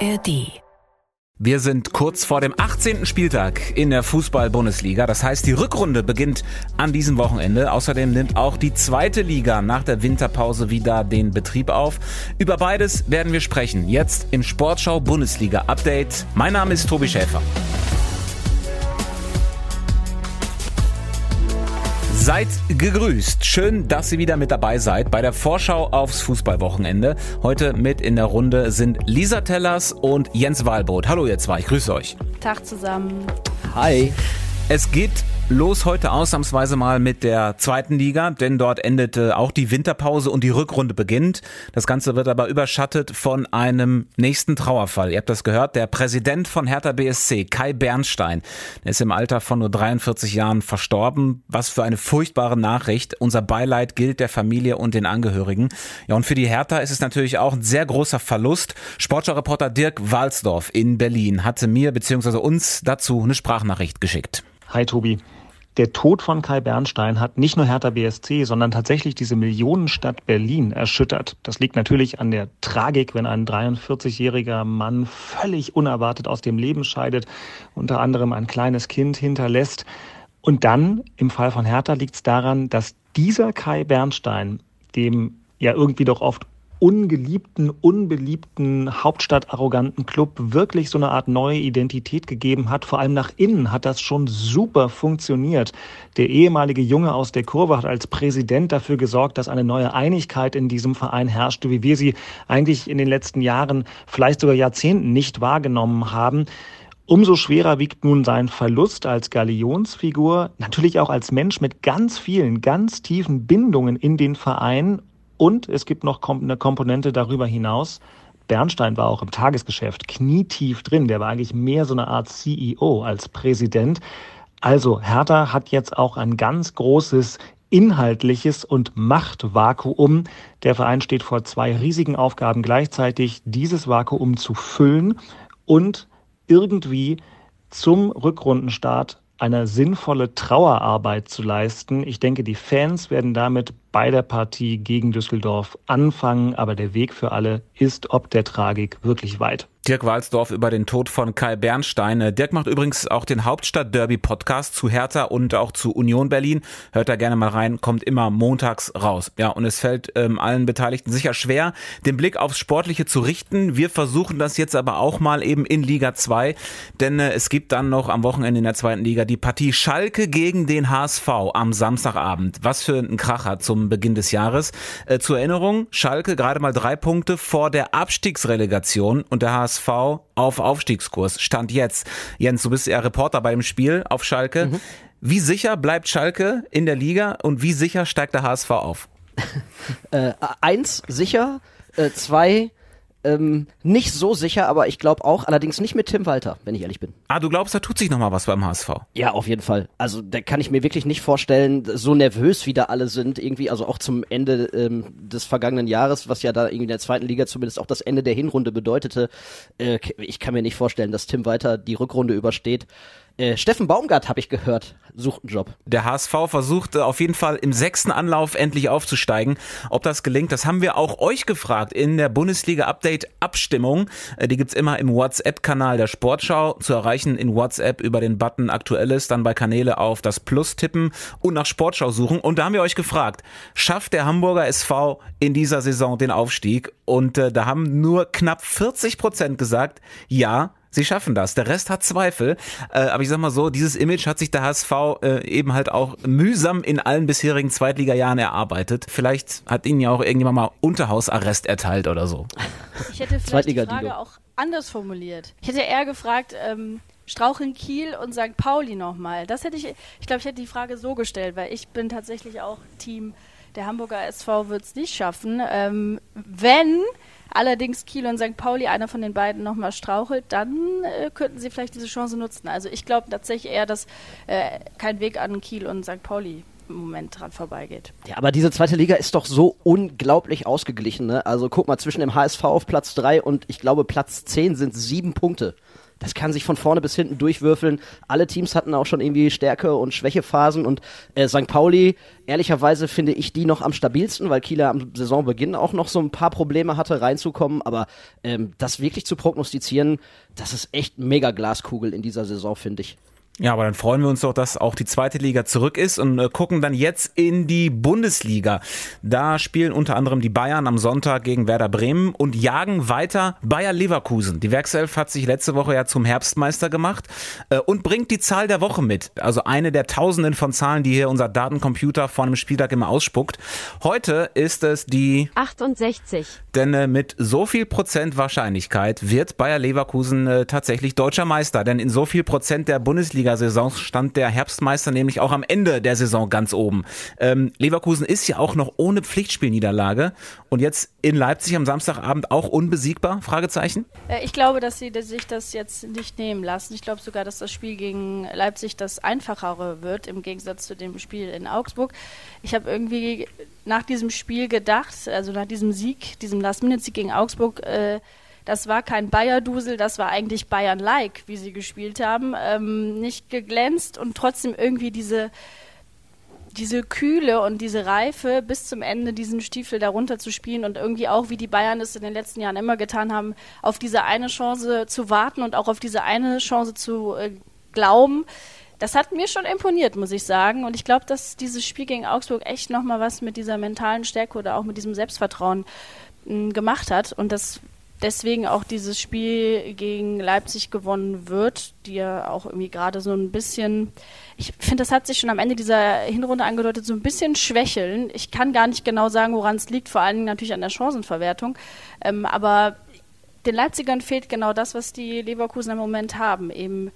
ARD. Wir sind kurz vor dem 18. Spieltag in der Fußball-Bundesliga. Das heißt, die Rückrunde beginnt an diesem Wochenende. Außerdem nimmt auch die zweite Liga nach der Winterpause wieder den Betrieb auf. Über beides werden wir sprechen. Jetzt im Sportschau Bundesliga Update. Mein Name ist Tobi Schäfer. Seid gegrüßt. Schön, dass ihr wieder mit dabei seid bei der Vorschau aufs Fußballwochenende. Heute mit in der Runde sind Lisa Tellers und Jens Wahlbrot. Hallo ihr zwei, ich grüße euch. Tag zusammen. Hi. Es geht los heute ausnahmsweise mal mit der zweiten Liga, denn dort endete auch die Winterpause und die Rückrunde beginnt. Das Ganze wird aber überschattet von einem nächsten Trauerfall. Ihr habt das gehört, der Präsident von Hertha BSC, Kai Bernstein, der ist im Alter von nur 43 Jahren verstorben. Was für eine furchtbare Nachricht. Unser Beileid gilt der Familie und den Angehörigen. Ja, und für die Hertha ist es natürlich auch ein sehr großer Verlust. Sportschau-Reporter Dirk Walsdorf in Berlin hatte mir bzw. uns dazu eine Sprachnachricht geschickt. Hi Tobi. Der Tod von Kai Bernstein hat nicht nur Hertha BSC, sondern tatsächlich diese Millionenstadt Berlin erschüttert. Das liegt natürlich an der Tragik, wenn ein 43-jähriger Mann völlig unerwartet aus dem Leben scheidet, unter anderem ein kleines Kind hinterlässt. Und dann, im Fall von Hertha, liegt es daran, dass dieser Kai Bernstein, dem ja irgendwie doch oft ungeliebten, unbeliebten, hauptstadtarroganten Club wirklich so eine Art neue Identität gegeben hat. Vor allem nach innen hat das schon super funktioniert. Der ehemalige Junge aus der Kurve hat als Präsident dafür gesorgt, dass eine neue Einigkeit in diesem Verein herrschte, wie wir sie eigentlich in den letzten Jahren, vielleicht sogar Jahrzehnten nicht wahrgenommen haben. Umso schwerer wiegt nun sein Verlust als Galionsfigur, natürlich auch als Mensch mit ganz vielen, ganz tiefen Bindungen in den Verein und es gibt noch eine Komponente darüber hinaus. Bernstein war auch im Tagesgeschäft knietief drin. Der war eigentlich mehr so eine Art CEO als Präsident. Also Hertha hat jetzt auch ein ganz großes inhaltliches und Machtvakuum. Der Verein steht vor zwei riesigen Aufgaben gleichzeitig, dieses Vakuum zu füllen und irgendwie zum Rückrundenstart eine sinnvolle Trauerarbeit zu leisten. Ich denke, die Fans werden damit bei der Partie gegen Düsseldorf anfangen, aber der Weg für alle ist ob der Tragik wirklich weit. Dirk Walsdorf über den Tod von Kai Bernstein. Äh, Dirk macht übrigens auch den Hauptstadt-Derby-Podcast zu Hertha und auch zu Union Berlin. Hört da gerne mal rein, kommt immer montags raus. Ja, und es fällt ähm, allen Beteiligten sicher schwer, den Blick aufs Sportliche zu richten. Wir versuchen das jetzt aber auch mal eben in Liga 2, denn äh, es gibt dann noch am Wochenende in der zweiten Liga die Partie Schalke gegen den HSV am Samstagabend. Was für ein Kracher zum Beginn des Jahres. Äh, zur Erinnerung, Schalke gerade mal drei Punkte vor der Abstiegsrelegation und der HSV HSV auf Aufstiegskurs. Stand jetzt. Jens, du bist ja Reporter beim Spiel auf Schalke. Mhm. Wie sicher bleibt Schalke in der Liga und wie sicher steigt der HSV auf? äh, eins, sicher. Äh, zwei, ähm, nicht so sicher, aber ich glaube auch, allerdings nicht mit Tim Walter, wenn ich ehrlich bin. Ah, du glaubst, da tut sich nochmal was beim HSV? Ja, auf jeden Fall. Also da kann ich mir wirklich nicht vorstellen, so nervös wie da alle sind, irgendwie, also auch zum Ende ähm, des vergangenen Jahres, was ja da irgendwie in der zweiten Liga zumindest auch das Ende der Hinrunde bedeutete. Äh, ich kann mir nicht vorstellen, dass Tim Walter die Rückrunde übersteht. Äh, Steffen Baumgart, habe ich gehört, sucht einen Job. Der HSV versucht auf jeden Fall im sechsten Anlauf endlich aufzusteigen. Ob das gelingt, das haben wir auch euch gefragt in der Bundesliga-Update-Abstimmung. Äh, die gibt's immer im WhatsApp-Kanal der Sportschau zu erreichen in WhatsApp über den Button Aktuelles, dann bei Kanäle auf das Plus tippen und nach Sportschau suchen. Und da haben wir euch gefragt, schafft der Hamburger SV in dieser Saison den Aufstieg? Und äh, da haben nur knapp 40 Prozent gesagt, ja, Sie schaffen das. Der Rest hat Zweifel. Äh, aber ich sag mal so, dieses Image hat sich der HSV äh, eben halt auch mühsam in allen bisherigen Zweitliga-Jahren erarbeitet. Vielleicht hat ihnen ja auch irgendjemand mal Unterhausarrest erteilt oder so. Ich hätte vielleicht die Frage auch anders formuliert. Ich hätte eher gefragt, ähm, Straucheln Kiel und St. Pauli nochmal. Das hätte ich, ich glaube, ich hätte die Frage so gestellt, weil ich bin tatsächlich auch Team, der Hamburger SV wird es nicht schaffen. Ähm, wenn allerdings Kiel und St. Pauli, einer von den beiden nochmal strauchelt, dann äh, könnten sie vielleicht diese Chance nutzen. Also ich glaube tatsächlich eher, dass äh, kein Weg an Kiel und St. Pauli im Moment dran vorbeigeht. Ja, aber diese zweite Liga ist doch so unglaublich ausgeglichen. Ne? Also guck mal, zwischen dem HSV auf Platz 3 und ich glaube Platz 10 sind sieben Punkte. Das kann sich von vorne bis hinten durchwürfeln. Alle Teams hatten auch schon irgendwie Stärke- und Schwächephasen und äh, St. Pauli, ehrlicherweise finde ich die noch am stabilsten, weil Kieler am Saisonbeginn auch noch so ein paar Probleme hatte, reinzukommen. Aber ähm, das wirklich zu prognostizieren, das ist echt mega Glaskugel in dieser Saison, finde ich. Ja, aber dann freuen wir uns doch, dass auch die zweite Liga zurück ist und äh, gucken dann jetzt in die Bundesliga. Da spielen unter anderem die Bayern am Sonntag gegen Werder Bremen und jagen weiter Bayer Leverkusen. Die Werkself hat sich letzte Woche ja zum Herbstmeister gemacht äh, und bringt die Zahl der Woche mit. Also eine der tausenden von Zahlen, die hier unser Datencomputer vor einem Spieltag immer ausspuckt. Heute ist es die 68. Denn äh, mit so viel Prozent Wahrscheinlichkeit wird Bayer Leverkusen tatsächlich deutscher Meister. Denn in so viel Prozent der Bundesliga Bundesliga-Saison stand der Herbstmeister nämlich auch am Ende der Saison ganz oben. Ähm, Leverkusen ist ja auch noch ohne Pflichtspielniederlage und jetzt in Leipzig am Samstagabend auch unbesiegbar? Fragezeichen? Äh, ich glaube, dass sie sich das jetzt nicht nehmen lassen. Ich glaube sogar, dass das Spiel gegen Leipzig das einfachere wird im Gegensatz zu dem Spiel in Augsburg. Ich habe irgendwie nach diesem Spiel gedacht, also nach diesem Sieg, diesem Last-Minute-Sieg gegen Augsburg, äh, das war kein Bayer-Dusel, das war eigentlich Bayern-like, wie sie gespielt haben. Ähm, nicht geglänzt und trotzdem irgendwie diese, diese Kühle und diese Reife bis zum Ende diesen Stiefel darunter zu spielen und irgendwie auch, wie die Bayern es in den letzten Jahren immer getan haben, auf diese eine Chance zu warten und auch auf diese eine Chance zu äh, glauben. Das hat mir schon imponiert, muss ich sagen. Und ich glaube, dass dieses Spiel gegen Augsburg echt nochmal was mit dieser mentalen Stärke oder auch mit diesem Selbstvertrauen mh, gemacht hat. Und das deswegen auch dieses Spiel gegen Leipzig gewonnen wird, die ja auch irgendwie gerade so ein bisschen, ich finde, das hat sich schon am Ende dieser Hinrunde angedeutet, so ein bisschen schwächeln. Ich kann gar nicht genau sagen, woran es liegt, vor allen Dingen natürlich an der Chancenverwertung. Ähm, aber den Leipzigern fehlt genau das, was die Leverkusen im Moment haben, eben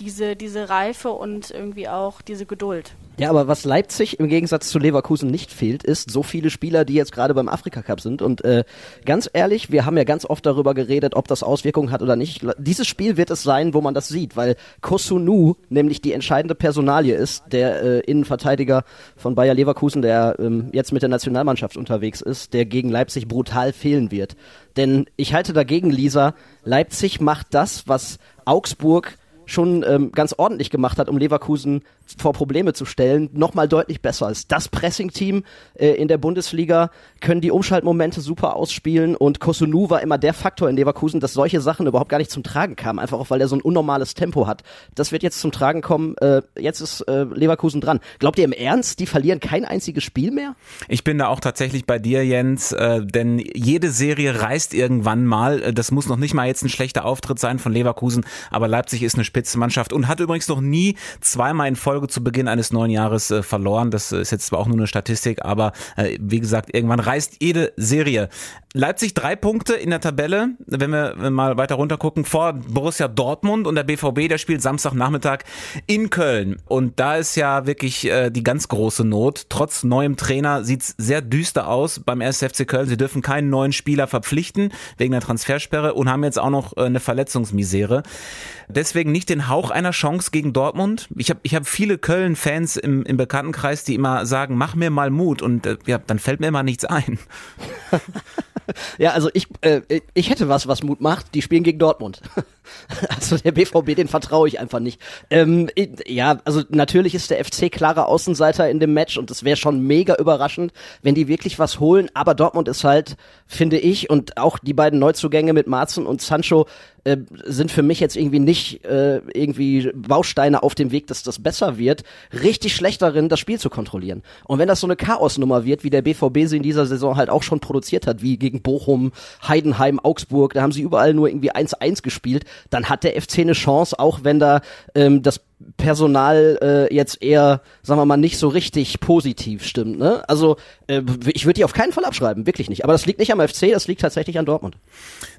diese, diese Reife und irgendwie auch diese Geduld. Ja, aber was Leipzig im Gegensatz zu Leverkusen nicht fehlt, ist so viele Spieler, die jetzt gerade beim Afrika Cup sind. Und äh, ganz ehrlich, wir haben ja ganz oft darüber geredet, ob das Auswirkungen hat oder nicht. Dieses Spiel wird es sein, wo man das sieht, weil Kosunu nämlich die entscheidende Personalie ist, der äh, Innenverteidiger von Bayer Leverkusen, der ähm, jetzt mit der Nationalmannschaft unterwegs ist, der gegen Leipzig brutal fehlen wird. Denn ich halte dagegen, Lisa, Leipzig macht das, was Augsburg schon ähm, ganz ordentlich gemacht hat, um Leverkusen vor Probleme zu stellen, nochmal deutlich besser als das Pressing-Team äh, in der Bundesliga, können die Umschaltmomente super ausspielen und Kosunu war immer der Faktor in Leverkusen, dass solche Sachen überhaupt gar nicht zum Tragen kamen, einfach auch weil er so ein unnormales Tempo hat. Das wird jetzt zum Tragen kommen, äh, jetzt ist äh, Leverkusen dran. Glaubt ihr im Ernst, die verlieren kein einziges Spiel mehr? Ich bin da auch tatsächlich bei dir, Jens, äh, denn jede Serie reißt irgendwann mal. Äh, das muss noch nicht mal jetzt ein schlechter Auftritt sein von Leverkusen, aber Leipzig ist eine Spitze Spitzenmannschaft und hat übrigens noch nie zweimal in Folge zu Beginn eines neuen Jahres äh, verloren. Das ist jetzt zwar auch nur eine Statistik, aber äh, wie gesagt, irgendwann reißt jede Serie. Leipzig drei Punkte in der Tabelle, wenn wir, mal weiter runter gucken, vor Borussia Dortmund und der BVB, der spielt Samstagnachmittag in Köln. Und da ist ja wirklich äh, die ganz große Not. Trotz neuem Trainer sieht's sehr düster aus beim 1. FC Köln. Sie dürfen keinen neuen Spieler verpflichten wegen der Transfersperre und haben jetzt auch noch äh, eine Verletzungsmisere. Deswegen nicht den Hauch einer Chance gegen Dortmund. Ich habe ich hab viele Köln-Fans im, im Bekanntenkreis, die immer sagen, mach mir mal Mut und äh, ja, dann fällt mir immer nichts ein. ja, also ich, äh, ich hätte was, was Mut macht. Die spielen gegen Dortmund. Also der BVB, den vertraue ich einfach nicht. Ähm, ja, also natürlich ist der FC klarer Außenseiter in dem Match und es wäre schon mega überraschend, wenn die wirklich was holen. Aber Dortmund ist halt, finde ich, und auch die beiden Neuzugänge mit Marzen und Sancho äh, sind für mich jetzt irgendwie nicht äh, irgendwie Bausteine auf dem Weg, dass das besser wird. Richtig schlecht darin, das Spiel zu kontrollieren. Und wenn das so eine Chaosnummer wird, wie der BVB sie in dieser Saison halt auch schon produziert hat, wie gegen Bochum, Heidenheim, Augsburg, da haben sie überall nur irgendwie 1-1 gespielt, dann hat der FC eine Chance, auch wenn da ähm, das Personal äh, jetzt eher, sagen wir mal, nicht so richtig positiv stimmt. Ne? Also äh, ich würde die auf keinen Fall abschreiben, wirklich nicht. Aber das liegt nicht am FC, das liegt tatsächlich an Dortmund.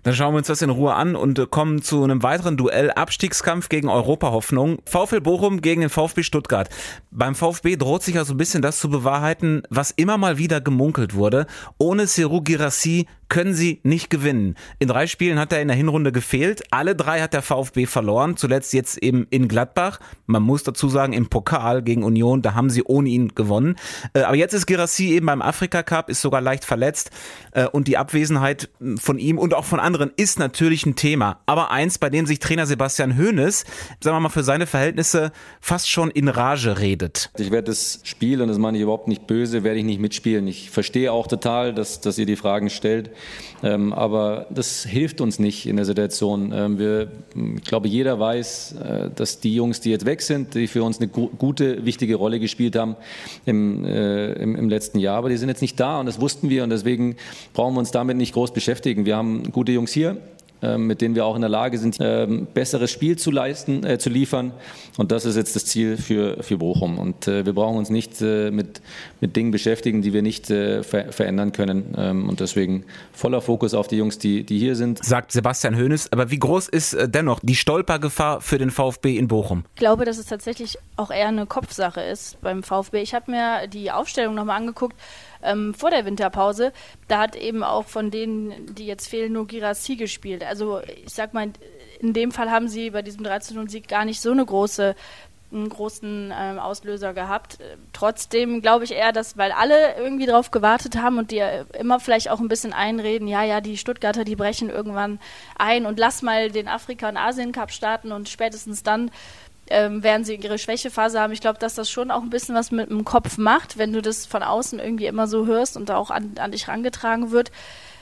Dann schauen wir uns das in Ruhe an und äh, kommen zu einem weiteren Duell. Abstiegskampf gegen Europa-Hoffnung. VfL Bochum gegen den VfB Stuttgart. Beim VfB droht sich ja so ein bisschen das zu bewahrheiten, was immer mal wieder gemunkelt wurde. Ohne Serou Girassi können sie nicht gewinnen. In drei Spielen hat er in der Hinrunde gefehlt. Alle drei hat der VfB verloren. Zuletzt jetzt eben in Gladbach. Man muss dazu sagen, im Pokal gegen Union, da haben sie ohne ihn gewonnen. Äh, aber jetzt ist Girassi eben beim Afrika Cup, ist sogar leicht verletzt äh, und die Abwesenheit von ihm und auch von anderen ist natürlich ein Thema. Aber eins, bei dem sich Trainer Sebastian Hoeneß, sagen wir mal, für seine Verhältnisse fast schon in Rage redet. Ich werde das Spiel, und das meine ich überhaupt nicht böse, werde ich nicht mitspielen. Ich verstehe auch total, dass, dass ihr die Fragen stellt. Ähm, aber das hilft uns nicht in der Situation. Ähm, wir, ich glaube, jeder weiß, äh, dass die Jungs, die jetzt weg sind, die für uns eine gute, wichtige Rolle gespielt haben im, äh, im, im, letzten Jahr, aber die sind jetzt nicht da und das wussten wir und deswegen brauchen wir uns damit nicht groß beschäftigen. Wir haben gute Jungs hier, mit denen wir auch in der Lage sind, ähm, besseres Spiel zu leisten, äh, zu liefern. Und das ist jetzt das Ziel für, für Bochum. Und äh, wir brauchen uns nicht äh, mit, mit Dingen beschäftigen, die wir nicht ver verändern können. Ähm, und deswegen voller Fokus auf die Jungs, die, die hier sind. Sagt Sebastian Hoeneß. Aber wie groß ist dennoch die Stolpergefahr für den VfB in Bochum? Ich glaube, dass es tatsächlich auch eher eine Kopfsache ist beim VfB. Ich habe mir die Aufstellung nochmal angeguckt ähm, vor der Winterpause. Da hat eben auch von denen, die jetzt fehlen, nur Girassi gespielt. Also ich sag mal, in dem Fall haben sie bei diesem 13-Sieg gar nicht so eine große einen großen ähm, Auslöser gehabt. Trotzdem glaube ich eher, dass, weil alle irgendwie darauf gewartet haben und die immer vielleicht auch ein bisschen einreden, ja, ja, die Stuttgarter, die brechen irgendwann ein und lass mal den Afrika- und Asien-Cup starten und spätestens dann ähm, werden sie ihre Schwächephase haben. Ich glaube, dass das schon auch ein bisschen was mit dem Kopf macht, wenn du das von außen irgendwie immer so hörst und auch an, an dich rangetragen wird.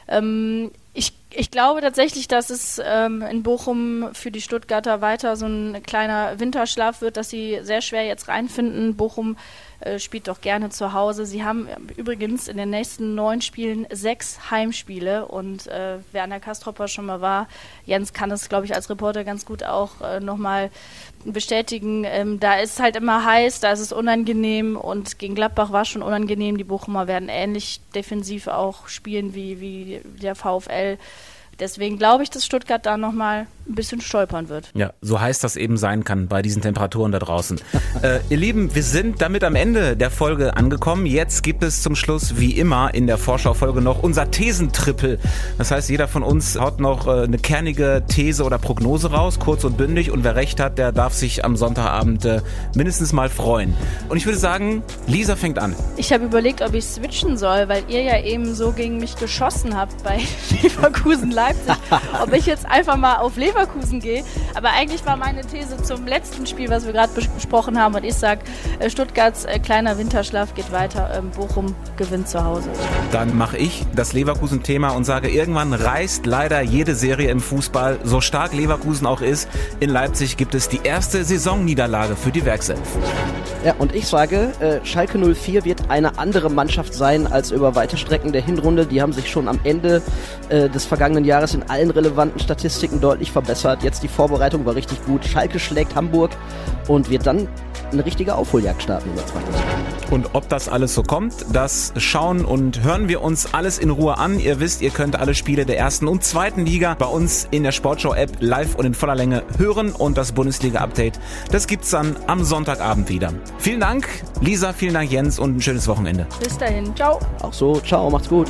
Ähm, ich, ich glaube tatsächlich, dass es ähm, in Bochum für die Stuttgarter weiter so ein kleiner Winterschlaf wird, dass sie sehr schwer jetzt reinfinden. Bochum äh, spielt doch gerne zu Hause. Sie haben übrigens in den nächsten neun Spielen sechs Heimspiele und äh, wer an der Kastropper schon mal war, Jens kann es, glaube ich, als Reporter ganz gut auch äh, nochmal bestätigen. Ähm, da ist halt immer heiß, da ist es unangenehm und gegen Gladbach war schon unangenehm. Die Bochumer werden ähnlich defensiv auch spielen wie, wie der VfL. Deswegen glaube ich, dass Stuttgart da nochmal ein bisschen stolpern wird. Ja, so heiß das eben sein kann bei diesen Temperaturen da draußen. äh, ihr Lieben, wir sind damit am Ende der Folge angekommen. Jetzt gibt es zum Schluss wie immer in der Vorschaufolge noch unser Thesentrippel. Das heißt, jeder von uns haut noch äh, eine kernige These oder Prognose raus, kurz und bündig. Und wer recht hat, der darf sich am Sonntagabend äh, mindestens mal freuen. Und ich würde sagen, Lisa fängt an. Ich habe überlegt, ob ich switchen soll, weil ihr ja eben so gegen mich geschossen habt bei Leverkusen Leipzig. ob ich jetzt einfach mal auf Leverkusen gehe. Aber eigentlich war meine These zum letzten Spiel, was wir gerade besprochen haben, und ich sage, äh, Stuttgarts äh, kleiner Winterschlaf geht weiter. Ähm, Bochum gewinnt zu Hause. Dann mache ich das Leverkusen-Thema und sage, irgendwann reißt leider jede Serie im Fußball, so stark Leverkusen auch ist. In Leipzig gibt es die erste Saisonniederlage für die Werkself. Ja, und ich sage, äh, Schalke 04 wird eine andere Mannschaft sein als über weite Strecken der Hinrunde. Die haben sich schon am Ende äh, des vergangenen Jahres in allen relevanten Statistiken deutlich verbessert. Jetzt die Vorbereitung war richtig gut. Schalke schlägt Hamburg und wird dann eine richtige Aufholjagd starten über zwei Und ob das alles so kommt, das schauen und hören wir uns alles in Ruhe an. Ihr wisst, ihr könnt alle Spiele der ersten und zweiten Liga bei uns in der Sportshow-App live und in voller Länge hören und das Bundesliga-Update, das gibt's dann am Sonntagabend wieder. Vielen Dank, Lisa, vielen Dank, Jens und ein schönes Wochenende. Bis dahin, ciao. Auch so, ciao, macht's gut.